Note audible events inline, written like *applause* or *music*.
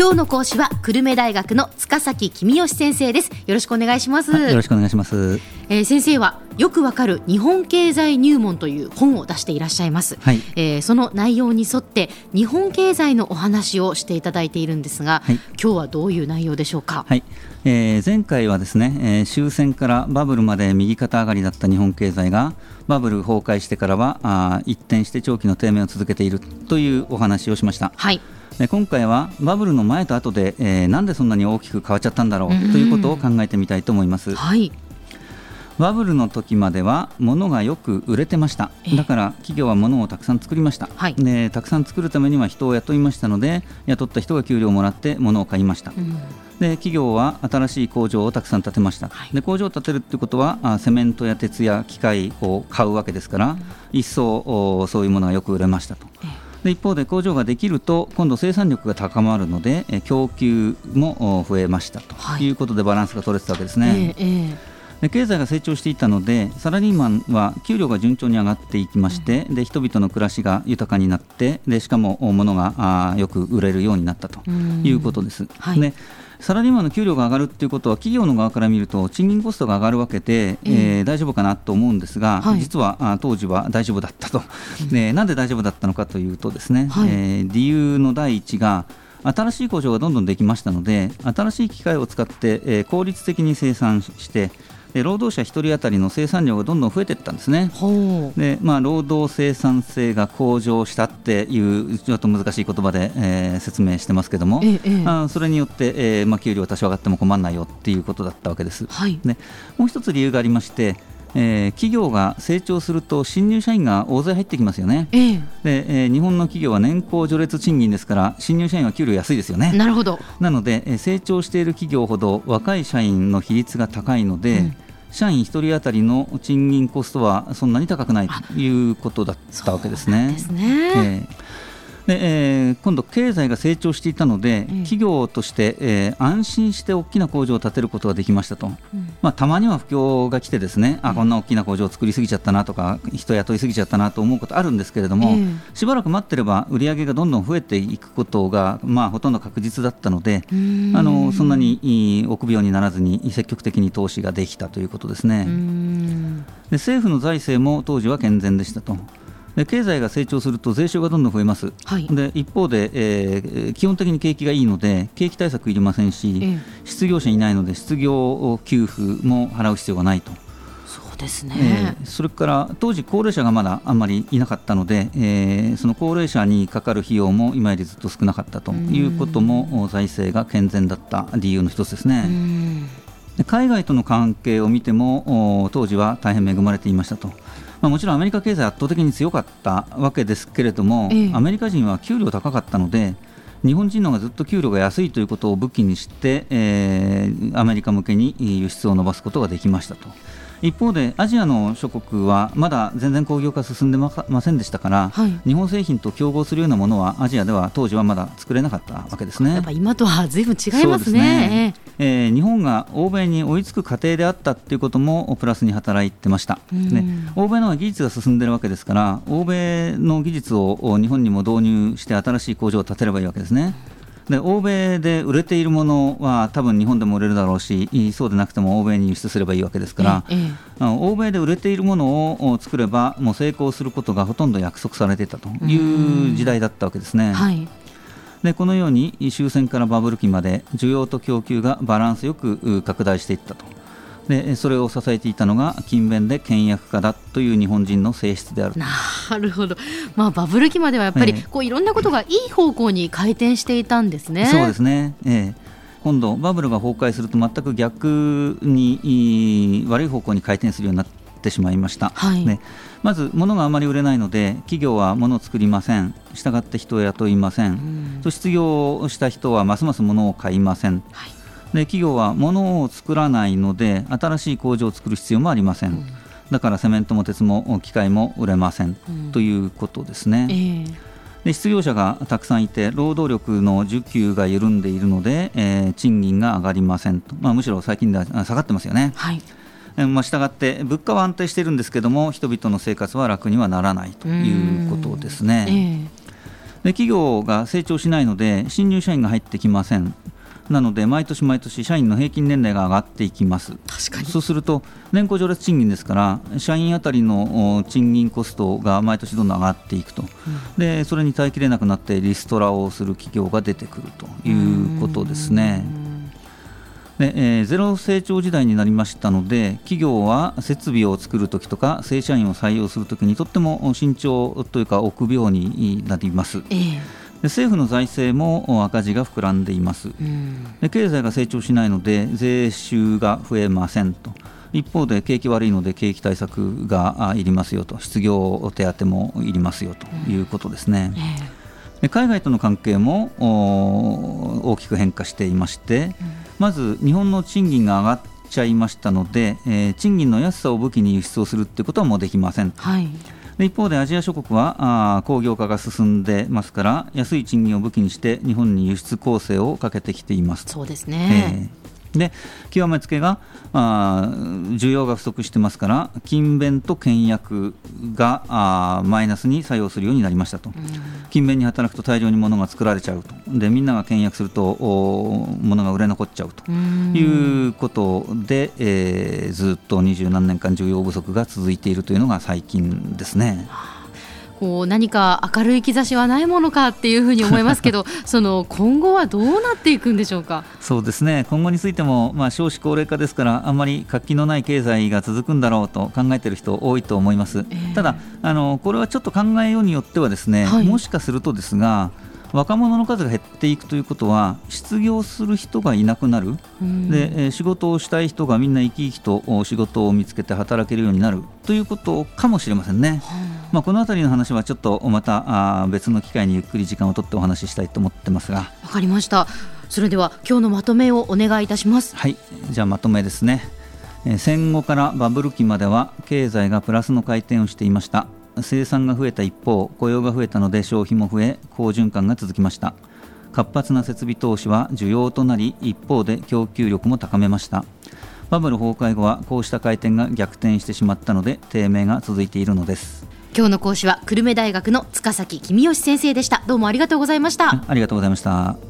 今日の講師は久留米大学の塚崎君吉先生です。よろしくお願いします、よろしくお願いします、えー先生はよくわかる日本経済入門という本を出していらっしゃいます、はい。えーその内容に沿って日本経済のお話をしていただいているんですが、はい。今日はどういう内容でしょうか、はい。えー前回はですね、えー終戦からバブルまで右肩上がりだった日本経済がバブル崩壊してからはあー一転して長期の低迷を続けているというお話をしました。はい。で今回はバブルの前と後で、えーなんでそんなに大きく変わっちゃったんだろううんということを考えてみたいと思います。はいバブルの時までは物がよく売れてました。ええ。だから企業は物をたくさん作りました、はい。でたくさん作るためには人を雇いましたので雇った人が給料をもらって物を買いました、うん。で企業は新しい工場をたくさん建てました、はい。で工場を建てるってことはあセメントや鉄や機械を買うわけですから、一層おそういうものがよく売れましたと。で一方で工場ができると今度生産力が高まるのでえ供給もお増えましたと。はい。いうことでバランスが取れてたわけですね。えええで経済が成長していったのでサラリーマンは給料が順調に上がっていきまして、で人々の暮らしが豊かになってでしかもお物があーよく売れるようになったとうん。いうことです。はい。でサラリーマンの給料が上がるっていうことは企業の側から見ると賃金コストが上がるわけで、えー大丈夫かなと思うんですが、はい。実はあ当時は大丈夫だったと、でなんで大丈夫だったのかというとですね、はい。えー理由の第一が新しい工場がどんどんできましたので新しい機械を使って、えー効率的に生産してで労働者1人当たりの生産量がどんどん増えていったんですね。でまあ、労働生産性が向上したっていうちょっと難しい言葉で、えー説明してますけども、ええええあそれによって、えーまあ、給料が多少上がっても困らないよっていうことだったわけです。はいでもう一つ理由がありまして、えー企業が成長すると新入社員が大勢入ってきますよね。ええで、えー日本の企業は年功序列賃金ですから新入社員は給料安いですよね。なるほどなので、えー成長している企業ほど若い社員の比率が高いので、うん社員1人当たりの賃金コストはそんなに高くないということだったわけですね。ですね、えーでえー今度、経済が成長していたので、企業として、えー安心して大きな工場を建てることができましたと、まあ、たまには不況が来て、ですねあこんな大きな工場を作りすぎちゃったなとか、人雇いすぎちゃったなと思うことあるんですけれども、ええ。しばらく待ってれば、売り上げがどんどん増えていくことが、まあ、ほとんど確実だったので、ん。あのそんなに臆病にならずに、積極的に投資ができたということですね。うん。で政府の財政も当時は健全でしたと。で経済が成長すると税収がどんどん増えます、はい。で一方で、えー基本的に景気がいいので景気対策いりませんし、ええ。失業者いないので失業給付も払う必要がないと、そうですね、えーそれから当時高齢者がまだあんまりいなかったので、えーその高齢者にかかる費用も今よりずっと少なかったということもお財政が健全だった理由の一つですね。海外との関係を見てもお当時は大変恵まれていましたと、まあ、もちろんアメリカ経済圧倒的に強かったわけですけれども、ええアメリカ人は給料高かったので日本人の方がずっと給料が安いということを武器にして、えーアメリカ向けに輸出を伸ばすことができましたと。一方でアジアの諸国はまだ全然工業化進んでませんでしたから、はい。日本製品と競合するようなものはアジアでは当時はまだ作れなかったわけですね。やっぱ今とはずいぶん違いますね。ですえー日本が欧米に追いつく過程であったということもプラスに働いてました、うん。ね、欧米の技術が進んでるわけですから欧米の技術を日本にも導入して新しい工場を建てればいいわけですね。で欧米で売れているものは多分日本でも売れるだろうしそうでなくても欧米に輸出すればいいわけですから、ええ欧米で売れているものを作ればもう成功することがほとんど約束されていたという時代だったわけですね。はい。でこのように終戦からバブル期まで需要と供給がバランスよくう拡大していったとでそれを支えていたのが勤勉で倹約家だという日本人の性質である。なるほど、まあ、バブル期まではやっぱりええ。こういろんなことがいい方向に回転していたんですね。そうですね、ええ。今度バブルが崩壊すると全く逆にい悪い方向に回転するようになってしまいました、はい。ね、まず物があまり売れないので企業は物を作りません。したがって人を雇いません、うん。と失業した人はますます物を買いません。はいで企業は物を作らないので新しい工場を作る必要もありません、だからセメントも鉄も機械も売れません、うん。ということですね、ええ。で失業者がたくさんいて労働力の需給が緩んでいるので、えー賃金が上がりませんと、まあ、むしろ最近ではあ下がってますよね、はい。えーまあ、したがって物価は安定しているんですけども人々の生活は楽にはならないということですね。え。で企業が成長しないので新入社員が入ってきませんなので毎年毎年社員の平均年齢が上がっていきます。そうすると年功序列賃金ですから社員当たりの賃金コストが毎年どんどん上がっていくと、うん、でそれに耐えきれなくなってリストラをする企業が出てくるということですね。でえー、ゼロ成長時代になりましたので企業は設備を作るときとか正社員を採用するときにとっても慎重というか臆病になります。えーで政府の財政も赤字が膨らんでいます、で経済が成長しないので税収が増えませんと。一方で景気悪いので景気対策がいりますよと。失業手当もいりますよということですね、で海外との関係も大きく変化していまして、まず日本の賃金が上がっちゃいましたので、えー、賃金の安さを武器に輸出をするということはもうできません、はい一方でアジア諸国はあ工業化が進んでますから安い賃金を武器にして日本に輸出構成をかけてきています。そうですね、えーで極めつけがあ需要が不足してますから勤勉と倹約があマイナスに作用するようになりましたと、うん、勤勉に働くと大量に物が作られちゃうと。でみんなが倹約すると物が売れ残っちゃうと。いうことで、えー、ずっと二十何年間需要不足が続いているというのが最近ですね。こう何か明るい兆しはないものかっていうふうに思いますけど *laughs* その今後はどうなっていくんでしょうか？そうですね。今後についても、まあ、少子高齢化ですからあんまり活気のない経済が続くんだろうと考えている人多いと思います、えー、ただあのこれはちょっと考えようによってはですね、はい、もしかするとですが若者の数が減っていくということは失業する人がいなくなる、でえ仕事をしたい人がみんな生き生きと仕事を見つけて働けるようになるということかもしれませんね。まあ、この辺りの話はちょっとまたあ別の機会にゆっくり時間を取ってお話ししたいと思ってますが。わかりました。それでは今日のまとめをお願いいたします。はい。じゃあまとめですね。戦後からバブル期までは経済がプラスの回転をしていました生産が増えた一方雇用が増えたので消費も増え好循環が続きました。活発な設備投資は需要となり一方で供給力も高めました。バブル崩壊後はこうした回転が逆転してしまったので低迷が続いているのです。今日の講師は久留米大学の塚崎君吉先生でした。どうもありがとうございました。ありがとうございました